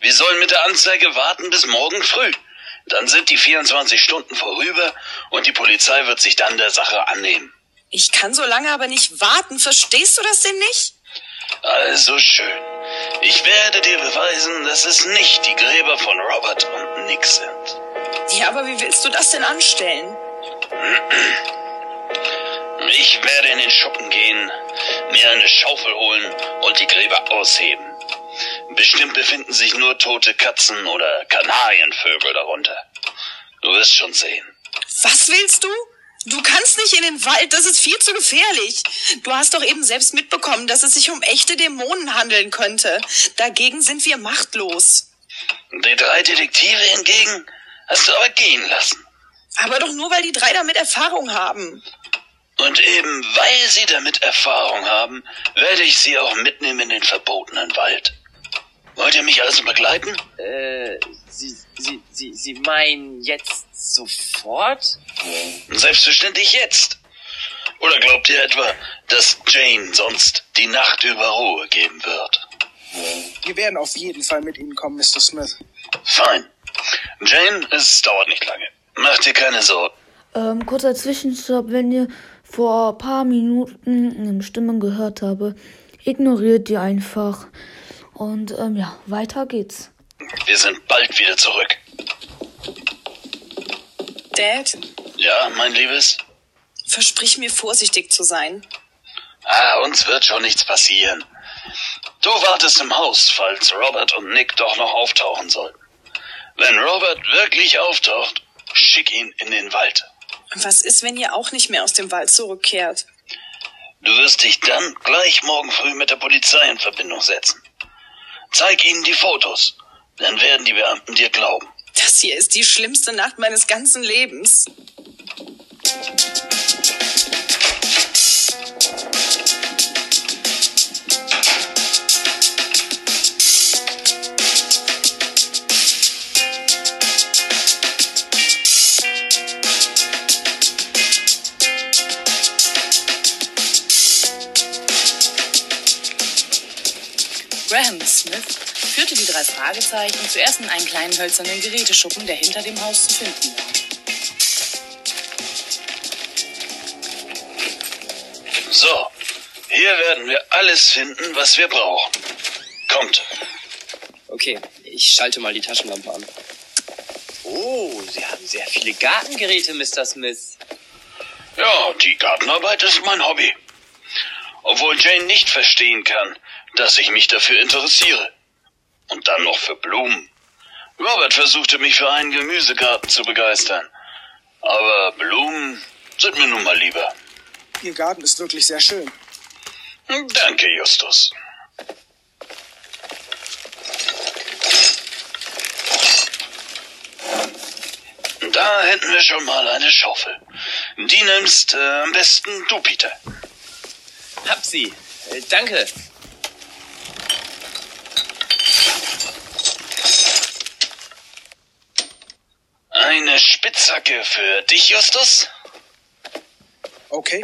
Wir sollen mit der Anzeige warten bis morgen früh. Dann sind die 24 Stunden vorüber und die Polizei wird sich dann der Sache annehmen. Ich kann so lange aber nicht warten. Verstehst du das denn nicht? Also schön. Ich werde dir beweisen, dass es nicht die Gräber von Robert und Nick sind. Ja, aber wie willst du das denn anstellen? Ich werde in den Schuppen gehen, mir eine Schaufel holen und die Gräber ausheben. Bestimmt befinden sich nur tote Katzen oder Kanarienvögel darunter. Du wirst schon sehen. Was willst du? Du kannst nicht in den Wald, das ist viel zu gefährlich. Du hast doch eben selbst mitbekommen, dass es sich um echte Dämonen handeln könnte. Dagegen sind wir machtlos. Die drei Detektive hingegen hast du aber gehen lassen. Aber doch nur, weil die drei damit Erfahrung haben. Und eben weil sie damit Erfahrung haben, werde ich sie auch mitnehmen in den verbotenen Wald. Wollt ihr mich also begleiten? Äh, Sie, Sie, Sie, Sie meinen jetzt sofort? Selbstverständlich jetzt. Oder glaubt ihr etwa, dass Jane sonst die Nacht über Ruhe geben wird? Wir werden auf jeden Fall mit Ihnen kommen, Mr. Smith. Fein. Jane, es dauert nicht lange. Mach dir keine Sorgen. Ähm, kurzer Zwischenstopp, wenn ihr vor paar Minuten eine Stimme gehört habe, ignoriert die einfach. Und ähm, ja, weiter geht's. Wir sind bald wieder zurück. Dad, Ja, mein Liebes? versprich mir vorsichtig zu sein. Ah, uns wird schon nichts passieren. Du wartest im Haus, falls Robert und Nick doch noch auftauchen sollten. Wenn Robert wirklich auftaucht, schick ihn in den Wald. Was ist, wenn ihr auch nicht mehr aus dem Wald zurückkehrt? Du wirst dich dann gleich morgen früh mit der Polizei in Verbindung setzen. Zeig ihnen die Fotos, dann werden die Beamten dir glauben. Das hier ist die schlimmste Nacht meines ganzen Lebens. Smith führte die drei Fragezeichen zuerst in einen kleinen hölzernen Geräteschuppen, der hinter dem Haus zu finden war. So, hier werden wir alles finden, was wir brauchen. Kommt. Okay, ich schalte mal die Taschenlampe an. Oh, Sie haben sehr viele Gartengeräte, Mr. Smith. Ja, die Gartenarbeit ist mein Hobby. Obwohl Jane nicht verstehen kann, dass ich mich dafür interessiere. Und dann noch für Blumen. Robert versuchte mich für einen Gemüsegarten zu begeistern. Aber Blumen sind mir nun mal lieber. Ihr Garten ist wirklich sehr schön. Danke, Justus. Da hätten wir schon mal eine Schaufel. Die nimmst äh, am besten du, Peter. Hab Sie. Äh, danke. Eine Spitzhacke für dich, Justus. Okay.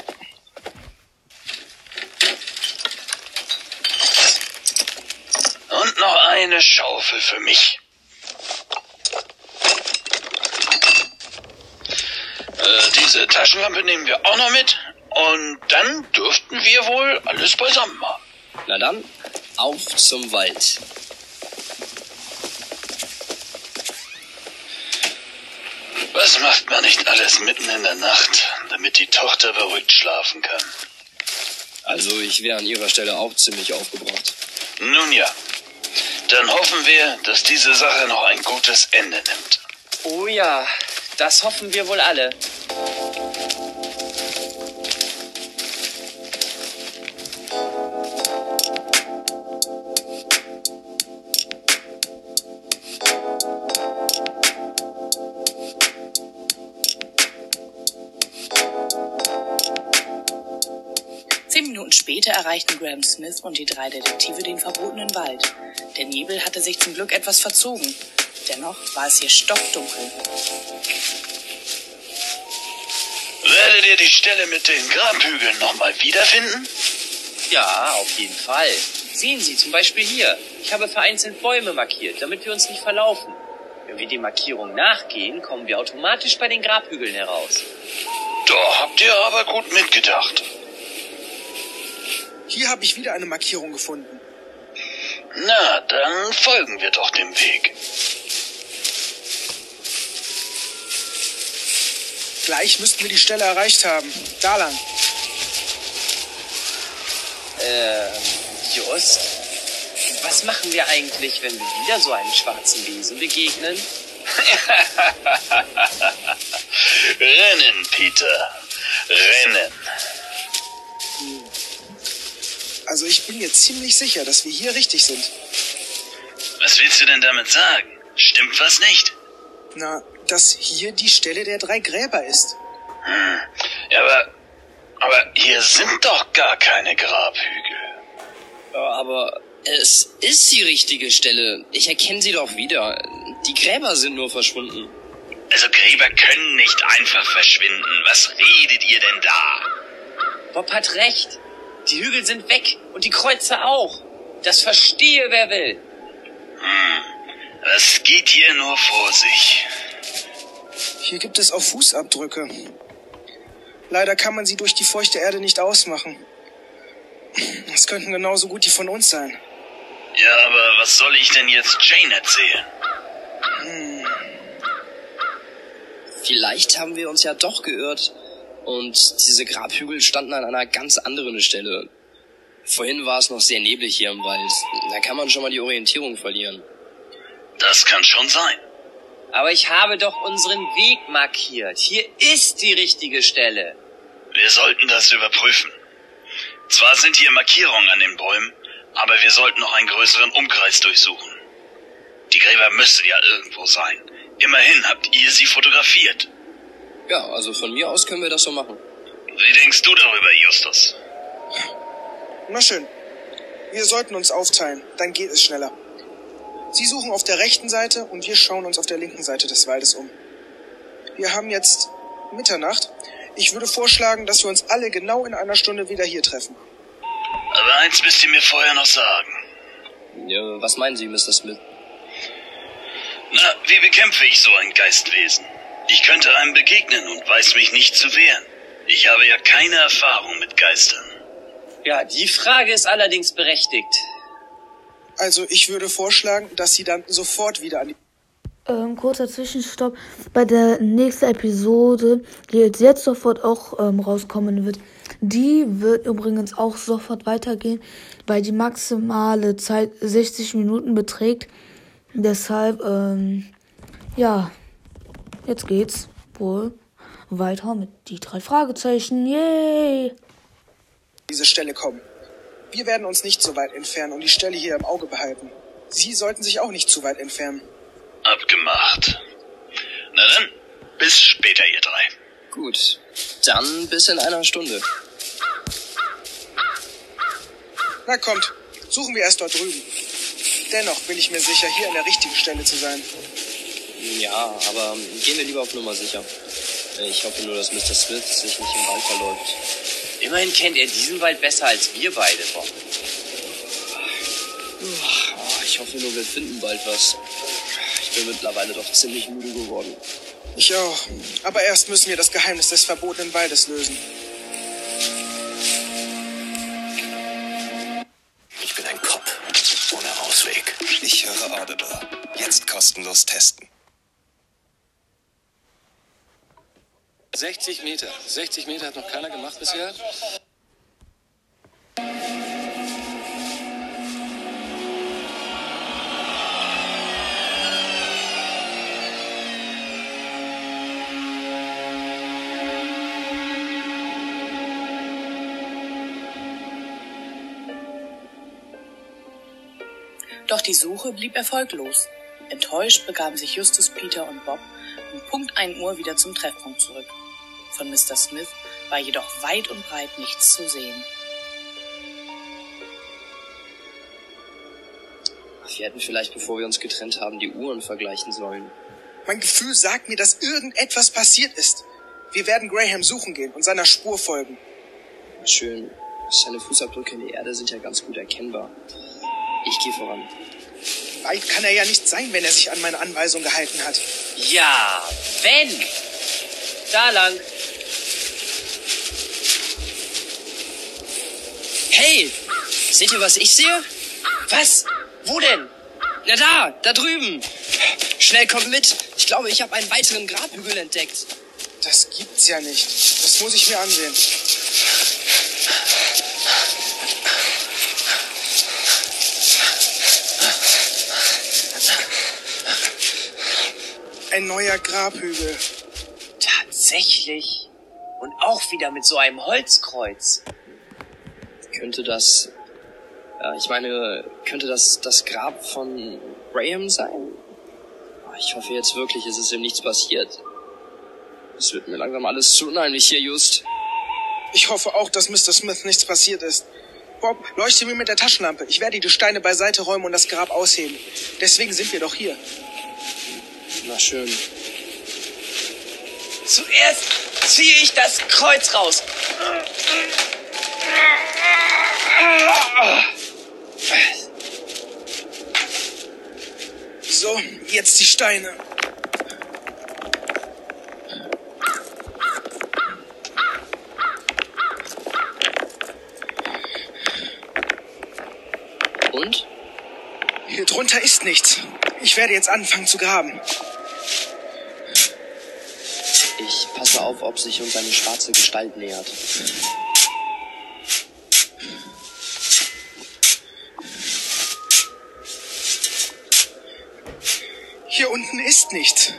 Und noch eine Schaufel für mich. Äh, diese Taschenlampe nehmen wir auch noch mit. Und dann dürften wir wohl alles beisammen haben. Na dann, auf zum Wald. Macht man nicht alles mitten in der Nacht, damit die Tochter beruhigt schlafen kann? Also ich wäre an ihrer Stelle auch ziemlich aufgebracht. Nun ja, dann hoffen wir, dass diese Sache noch ein gutes Ende nimmt. Oh ja, das hoffen wir wohl alle. Später erreichten Graham Smith und die drei Detektive den verbotenen Wald. Der Nebel hatte sich zum Glück etwas verzogen. Dennoch war es hier stockdunkel. Werdet ihr die Stelle mit den Grabhügeln nochmal wiederfinden? Ja, auf jeden Fall. Sehen Sie zum Beispiel hier. Ich habe vereinzelt Bäume markiert, damit wir uns nicht verlaufen. Wenn wir den Markierungen nachgehen, kommen wir automatisch bei den Grabhügeln heraus. Da habt ihr aber gut mitgedacht. Hier habe ich wieder eine Markierung gefunden. Na, dann folgen wir doch dem Weg. Gleich müssten wir die Stelle erreicht haben. Da lang. Ähm, Just, was machen wir eigentlich, wenn wir wieder so einem schwarzen Wesen begegnen? Rennen, Peter. Rennen. Also ich bin mir ziemlich sicher, dass wir hier richtig sind. Was willst du denn damit sagen? Stimmt was nicht? Na, dass hier die Stelle der drei Gräber ist. Hm. Ja, aber, aber hier sind doch gar keine Grabhügel. Ja, aber es ist die richtige Stelle. Ich erkenne sie doch wieder. Die Gräber sind nur verschwunden. Also Gräber können nicht einfach verschwinden. Was redet ihr denn da? Bob hat recht. Die Hügel sind weg und die Kreuze auch. Das verstehe wer will. Hm. Das geht hier nur vor sich. Hier gibt es auch Fußabdrücke. Leider kann man sie durch die feuchte Erde nicht ausmachen. Es könnten genauso gut die von uns sein. Ja, aber was soll ich denn jetzt Jane erzählen? Hm. Vielleicht haben wir uns ja doch geirrt und diese Grabhügel standen an einer ganz anderen Stelle. Vorhin war es noch sehr neblig hier im Wald. Da kann man schon mal die Orientierung verlieren. Das kann schon sein. Aber ich habe doch unseren Weg markiert. Hier ist die richtige Stelle. Wir sollten das überprüfen. Zwar sind hier Markierungen an den Bäumen, aber wir sollten noch einen größeren Umkreis durchsuchen. Die Gräber müssen ja irgendwo sein. Immerhin habt ihr sie fotografiert. Ja, also von mir aus können wir das so machen. Wie denkst du darüber, Justus? Na schön. Wir sollten uns aufteilen, dann geht es schneller. Sie suchen auf der rechten Seite und wir schauen uns auf der linken Seite des Waldes um. Wir haben jetzt Mitternacht. Ich würde vorschlagen, dass wir uns alle genau in einer Stunde wieder hier treffen. Aber eins müsst ihr mir vorher noch sagen. Ja, was meinen Sie, Mr. Smith? Na, wie bekämpfe ich so ein Geistwesen? Ich könnte einem begegnen und weiß mich nicht zu wehren. Ich habe ja keine Erfahrung mit Geistern. Ja, die Frage ist allerdings berechtigt. Also ich würde vorschlagen, dass Sie dann sofort wieder an die... Ähm, kurzer Zwischenstopp. Bei der nächsten Episode, die jetzt, jetzt sofort auch ähm, rauskommen wird, die wird übrigens auch sofort weitergehen, weil die maximale Zeit 60 Minuten beträgt. Deshalb, ähm, ja, jetzt geht's wohl weiter mit die drei Fragezeichen. Yay! Diese Stelle kommen. Wir werden uns nicht so weit entfernen und die Stelle hier im Auge behalten. Sie sollten sich auch nicht zu weit entfernen. Abgemacht. Na dann, bis später, ihr drei. Gut, dann bis in einer Stunde. Na kommt, suchen wir erst dort drüben. Dennoch bin ich mir sicher, hier an der richtigen Stelle zu sein. Ja, aber gehen wir lieber auf Nummer sicher. Ich hoffe nur, dass Mr. Smith sich nicht im Wald verläuft. Immerhin kennt er diesen Wald besser als wir beide, Bob. Ich hoffe nur, wir finden bald was. Ich bin mittlerweile doch ziemlich müde geworden. Ich auch. Aber erst müssen wir das Geheimnis des verbotenen Waldes lösen. Ich bin ein Cop. Ohne Ausweg. Ich höre Audible. Jetzt kostenlos testen. 60 Meter. 60 Meter hat noch keiner gemacht bisher. Doch die Suche blieb erfolglos. Enttäuscht begaben sich Justus, Peter und Bob um Punkt 1 Uhr wieder zum Treffpunkt zurück. Von Mr. Smith war jedoch weit und breit nichts zu sehen. Wir hätten vielleicht, bevor wir uns getrennt haben, die Uhren vergleichen sollen. Mein Gefühl sagt mir, dass irgendetwas passiert ist. Wir werden Graham suchen gehen und seiner Spur folgen. Schön. Seine Fußabdrücke in der Erde sind ja ganz gut erkennbar. Ich gehe voran. Weit kann er ja nicht sein, wenn er sich an meine Anweisung gehalten hat. Ja, wenn. Da lang. Hey! Seht ihr, was ich sehe? Was? Wo denn? Na da, da drüben. Schnell kommt mit. Ich glaube, ich habe einen weiteren Grabhügel entdeckt. Das gibt's ja nicht. Das muss ich mir ansehen. Ein neuer Grabhügel. Tatsächlich. Und auch wieder mit so einem Holzkreuz. Könnte das. Ja, ich meine, könnte das das Grab von Graham sein? Ich hoffe jetzt wirklich, es ist ihm nichts passiert. Es wird mir langsam alles zu unheimlich hier, Just. Ich hoffe auch, dass Mr. Smith nichts passiert ist. Bob, leuchte mir mit der Taschenlampe. Ich werde die Steine beiseite räumen und das Grab ausheben. Deswegen sind wir doch hier. Na schön. Zuerst ziehe ich das Kreuz raus. So, jetzt die Steine. Und? Hier drunter ist nichts. Ich werde jetzt anfangen zu graben. Passe auf, ob sich uns eine schwarze Gestalt nähert. Hier unten ist nichts.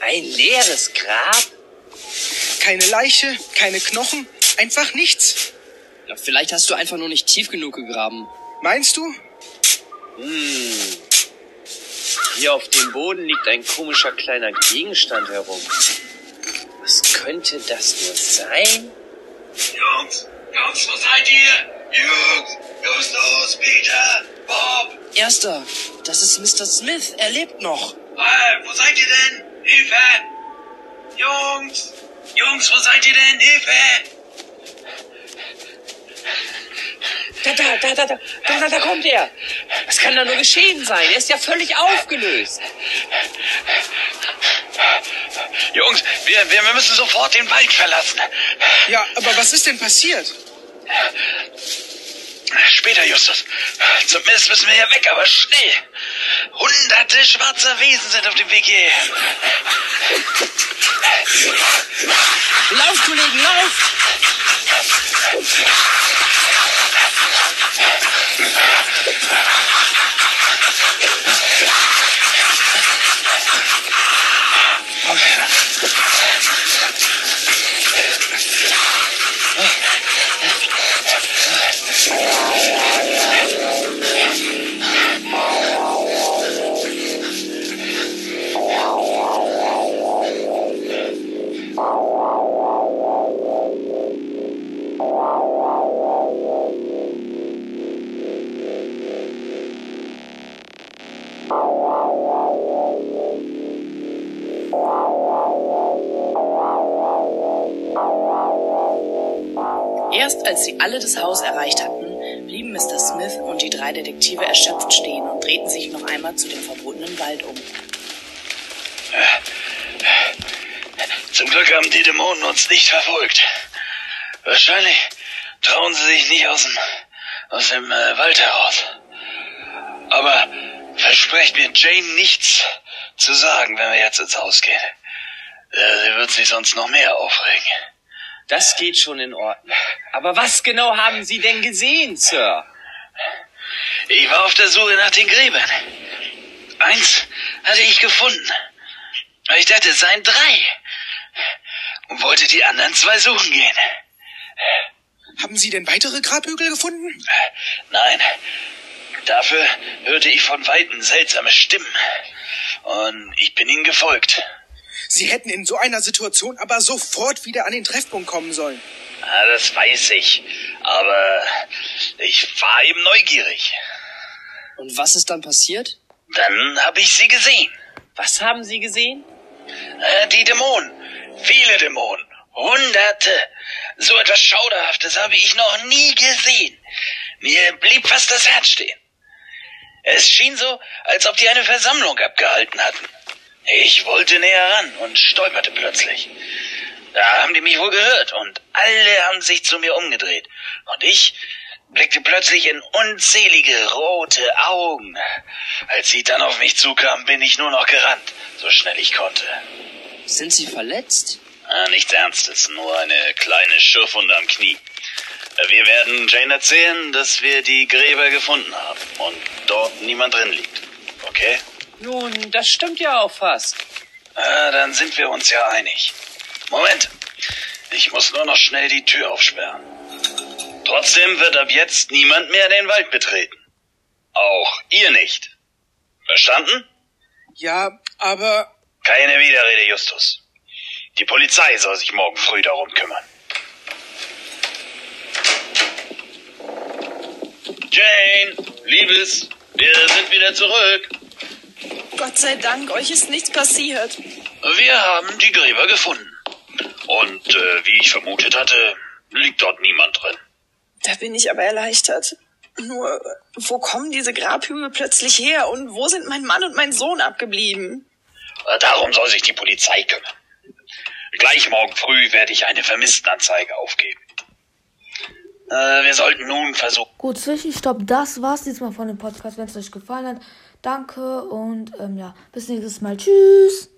Ein leeres Grab? Keine Leiche, keine Knochen, einfach nichts. Ja, vielleicht hast du einfach nur nicht tief genug gegraben. Meinst du? Hm. Hier auf dem Boden liegt ein komischer kleiner Gegenstand herum. Könnte das nur sein? Jungs, Jungs, wo seid ihr? Jungs, los, los, Peter, Bob. Erster, das ist Mr. Smith. Er lebt noch. Äh, wo seid ihr denn? Hilfe! Jungs, Jungs, wo seid ihr denn? Hilfe! Da, da, da, da, da, da, da, da kommt er. Was kann da nur geschehen sein? Er ist ja völlig aufgelöst. Jungs, wir, wir, wir müssen sofort den Wald verlassen. Ja, aber was ist denn passiert? Später, Justus. Zumindest müssen wir hier weg, aber schnell. Hunderte schwarzer Wesen sind auf dem Weg hierher. Lauf, Kollegen, lauf! Erst als alle das Haus erreicht hatten, blieben Mr. Smith und die drei Detektive erschöpft stehen und drehten sich noch einmal zu dem verbotenen Wald um. Zum Glück haben die Dämonen uns nicht verfolgt. Wahrscheinlich trauen sie sich nicht aus dem, aus dem äh, Wald heraus. Aber versprecht mir Jane nichts zu sagen, wenn wir jetzt ins Haus gehen. Äh, sie wird sich sonst noch mehr aufregen. Das geht schon in Ordnung. Aber was genau haben Sie denn gesehen, Sir? Ich war auf der Suche nach den Gräbern. Eins hatte ich gefunden. Aber ich dachte, es seien drei. Und wollte die anderen zwei suchen gehen. Haben Sie denn weitere Grabhügel gefunden? Nein. Dafür hörte ich von Weitem seltsame Stimmen. Und ich bin ihnen gefolgt. Sie hätten in so einer Situation aber sofort wieder an den Treffpunkt kommen sollen. Ah, das weiß ich. Aber ich war eben neugierig. Und was ist dann passiert? Dann habe ich sie gesehen. Was haben Sie gesehen? Äh, die Dämonen. Viele Dämonen. Hunderte. So etwas Schauderhaftes habe ich noch nie gesehen. Mir blieb fast das Herz stehen. Es schien so, als ob die eine Versammlung abgehalten hatten. Ich wollte näher ran und stolperte plötzlich. Da haben die mich wohl gehört und alle haben sich zu mir umgedreht. Und ich blickte plötzlich in unzählige rote Augen. Als sie dann auf mich zukamen, bin ich nur noch gerannt, so schnell ich konnte. Sind Sie verletzt? Ah, nichts Ernstes, nur eine kleine Schürfwunde am Knie. Wir werden Jane erzählen, dass wir die Gräber gefunden haben und dort niemand drin liegt. Okay? Nun, das stimmt ja auch fast. Ah, dann sind wir uns ja einig. Moment. Ich muss nur noch schnell die Tür aufsperren. Trotzdem wird ab jetzt niemand mehr den Wald betreten. Auch ihr nicht. Verstanden? Ja, aber Keine Widerrede, Justus. Die Polizei soll sich morgen früh darum kümmern. Jane, Liebes, wir sind wieder zurück. Gott sei Dank, euch ist nichts passiert. Wir haben die Gräber gefunden. Und äh, wie ich vermutet hatte, liegt dort niemand drin. Da bin ich aber erleichtert. Nur, wo kommen diese Grabhügel plötzlich her und wo sind mein Mann und mein Sohn abgeblieben? Äh, Darum soll sich die Polizei kümmern. Gleich morgen früh werde ich eine Vermisstenanzeige aufgeben. Äh, wir sollten nun versuchen. Gut, Zwischenstopp, das war's diesmal von dem Podcast. Wenn es euch gefallen hat, danke und ähm, ja, bis nächstes Mal. Tschüss.